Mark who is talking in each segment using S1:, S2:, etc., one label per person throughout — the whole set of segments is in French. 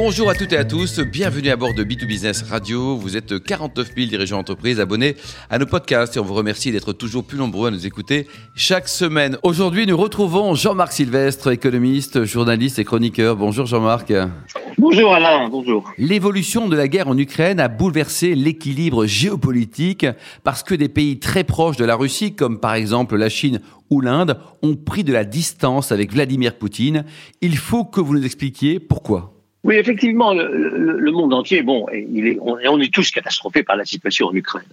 S1: Bonjour à toutes et à tous, bienvenue à bord de B2Business Radio. Vous êtes 49 000 dirigeants d'entreprise abonnés à nos podcasts et on vous remercie d'être toujours plus nombreux à nous écouter chaque semaine. Aujourd'hui, nous retrouvons Jean-Marc Sylvestre, économiste, journaliste et chroniqueur. Bonjour Jean-Marc.
S2: Bonjour Alain, bonjour.
S1: L'évolution de la guerre en Ukraine a bouleversé l'équilibre géopolitique parce que des pays très proches de la Russie, comme par exemple la Chine ou l'Inde, ont pris de la distance avec Vladimir Poutine. Il faut que vous nous expliquiez pourquoi.
S2: Oui, effectivement, le, monde entier, bon, il on, est tous catastrophés par la situation en Ukraine,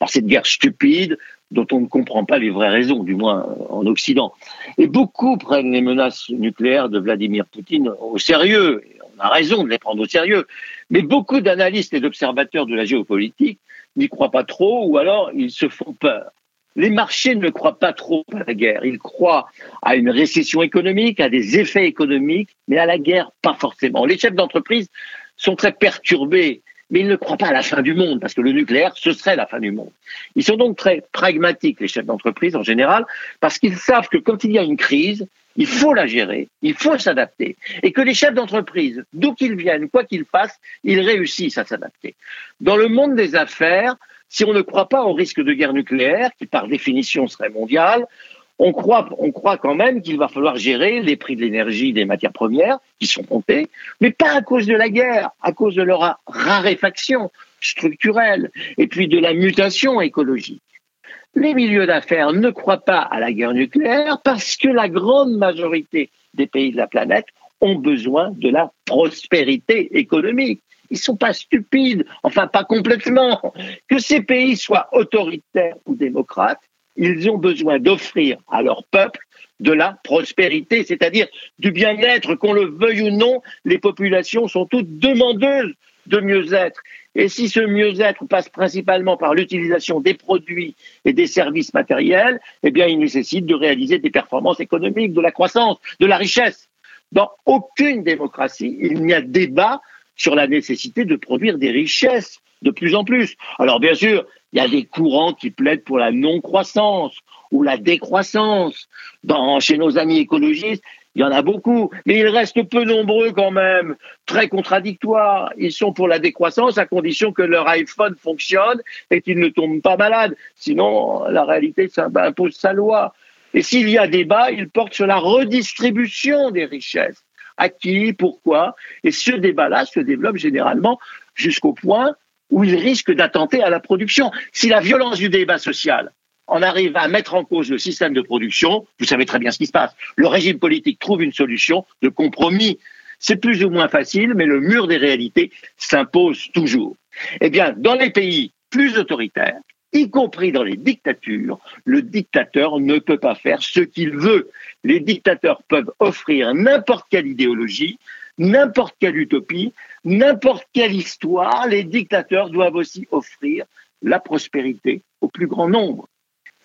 S2: par cette guerre stupide dont on ne comprend pas les vraies raisons, du moins en Occident. Et beaucoup prennent les menaces nucléaires de Vladimir Poutine au sérieux. on a raison de les prendre au sérieux. Mais beaucoup d'analystes et d'observateurs de la géopolitique n'y croient pas trop, ou alors ils se font peur les marchés ne croient pas trop à la guerre. Ils croient à une récession économique, à des effets économiques, mais à la guerre, pas forcément. Les chefs d'entreprise sont très perturbés, mais ils ne croient pas à la fin du monde, parce que le nucléaire, ce serait la fin du monde. Ils sont donc très pragmatiques, les chefs d'entreprise en général, parce qu'ils savent que quand il y a une crise, il faut la gérer, il faut s'adapter, et que les chefs d'entreprise, d'où qu'ils viennent, quoi qu'ils fassent, ils réussissent à s'adapter. Dans le monde des affaires, si on ne croit pas au risque de guerre nucléaire, qui par définition serait mondial, on croit, on croit quand même qu'il va falloir gérer les prix de l'énergie, des matières premières, qui sont montés, mais pas à cause de la guerre, à cause de leur raréfaction structurelle, et puis de la mutation écologique. Les milieux d'affaires ne croient pas à la guerre nucléaire parce que la grande majorité des pays de la planète ont besoin de la prospérité économique. Ils sont pas stupides, enfin pas complètement. Que ces pays soient autoritaires ou démocrates, ils ont besoin d'offrir à leur peuple de la prospérité, c'est-à-dire du bien-être, qu'on le veuille ou non, les populations sont toutes demandeuses de mieux-être. Et si ce mieux-être passe principalement par l'utilisation des produits et des services matériels, eh bien, il nécessite de réaliser des performances économiques, de la croissance, de la richesse. Dans aucune démocratie, il n'y a débat sur la nécessité de produire des richesses de plus en plus. Alors bien sûr, il y a des courants qui plaident pour la non-croissance ou la décroissance. Chez nos amis écologistes, il y en a beaucoup, mais ils restent peu nombreux quand même, très contradictoires. Ils sont pour la décroissance à condition que leur iPhone fonctionne et qu'ils ne tombent pas malades. Sinon, la réalité impose sa loi. Et s'il y a débat, il porte sur la redistribution des richesses à qui, pourquoi. Et ce débat-là se développe généralement jusqu'au point où il risque d'attenter à la production. Si la violence du débat social en arrive à mettre en cause le système de production, vous savez très bien ce qui se passe. Le régime politique trouve une solution de compromis. C'est plus ou moins facile, mais le mur des réalités s'impose toujours. Eh bien, dans les pays plus autoritaires, y compris dans les dictatures, le dictateur ne peut pas faire ce qu'il veut. Les dictateurs peuvent offrir n'importe quelle idéologie, n'importe quelle utopie, n'importe quelle histoire. Les dictateurs doivent aussi offrir la prospérité au plus grand nombre.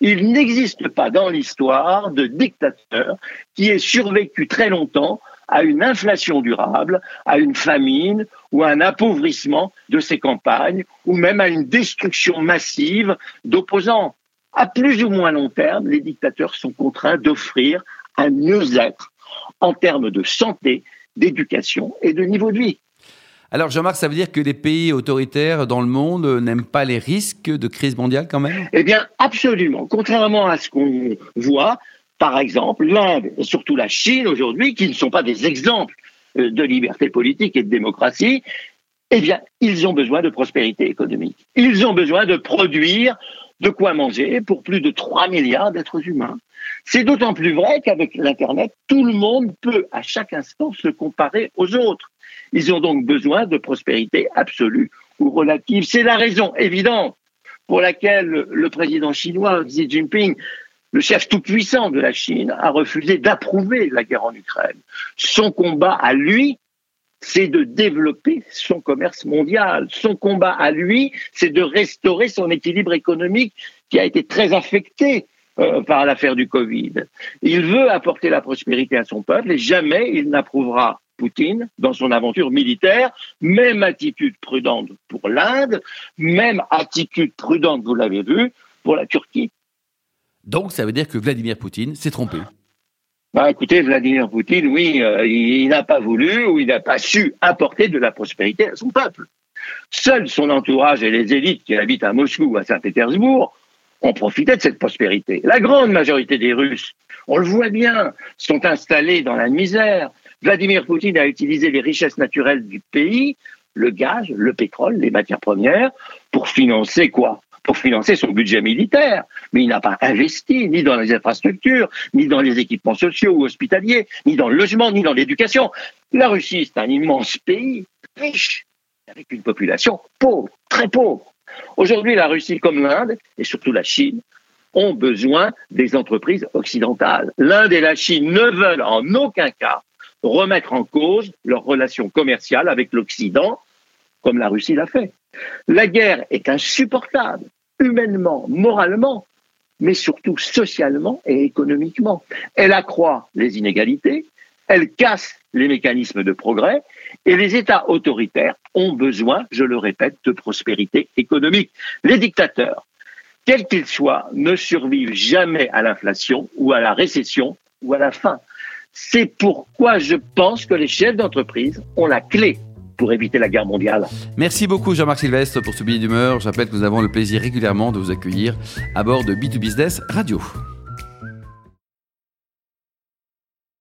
S2: Il n'existe pas dans l'histoire de dictateur qui ait survécu très longtemps à une inflation durable, à une famine ou à un appauvrissement de ses campagnes, ou même à une destruction massive d'opposants. À plus ou moins long terme, les dictateurs sont contraints d'offrir un mieux-être en termes de santé, d'éducation et de niveau de vie.
S1: Alors Jean-Marc, ça veut dire que les pays autoritaires dans le monde n'aiment pas les risques de crise mondiale quand même?
S2: Eh bien absolument. Contrairement à ce qu'on voit, par exemple, l'Inde et surtout la Chine aujourd'hui, qui ne sont pas des exemples de liberté politique et de démocratie, eh bien, ils ont besoin de prospérité économique. Ils ont besoin de produire de quoi manger pour plus de 3 milliards d'êtres humains. C'est d'autant plus vrai qu'avec l'Internet, tout le monde peut à chaque instant se comparer aux autres. Ils ont donc besoin de prospérité absolue ou relative. C'est la raison évidente pour laquelle le président chinois Xi Jinping le chef tout-puissant de la Chine a refusé d'approuver la guerre en Ukraine. Son combat à lui, c'est de développer son commerce mondial. Son combat à lui, c'est de restaurer son équilibre économique qui a été très affecté euh, par l'affaire du Covid. Il veut apporter la prospérité à son peuple et jamais il n'approuvera Poutine dans son aventure militaire. Même attitude prudente pour l'Inde, même attitude prudente, vous l'avez vu, pour la Turquie.
S1: Donc ça veut dire que Vladimir Poutine s'est trompé.
S2: Bah, écoutez, Vladimir Poutine, oui, euh, il, n'a pas voulu ou il n'a pas su apporter de la prospérité à son peuple. Seul son entourage et les élites qui habitent à Moscou ou à Saint-Pétersbourg ont profité de cette prospérité. La grande majorité des Russes, on le voit bien, sont installés dans la misère. Vladimir Poutine a utilisé les richesses naturelles du pays, le gaz, le pétrole, les matières premières, pour financer quoi? Pour financer son budget militaire. Mais il n'a pas investi ni dans les infrastructures, ni dans les équipements sociaux ou hospitaliers, ni dans le logement, ni dans l'éducation. La Russie, c'est un immense pays riche, avec une population pauvre, très pauvre. Aujourd'hui, la Russie comme l'Inde, et surtout la Chine, ont besoin des entreprises occidentales. L'Inde et la Chine ne veulent en aucun cas remettre en cause leurs relations commerciales avec l'Occident, comme la Russie l'a fait. La guerre est insupportable, humainement, moralement, mais surtout socialement et économiquement. Elle accroît les inégalités, elle casse les mécanismes de progrès, et les États autoritaires ont besoin, je le répète, de prospérité économique. Les dictateurs, quels qu'ils soient, ne survivent jamais à l'inflation ou à la récession ou à la faim. C'est pourquoi je pense que les chefs d'entreprise ont la clé pour éviter la guerre mondiale.
S1: Merci beaucoup Jean-Marc Sylvestre pour ce billet d'humeur. Je rappelle que nous avons le plaisir régulièrement de vous accueillir à bord de B2Business Radio.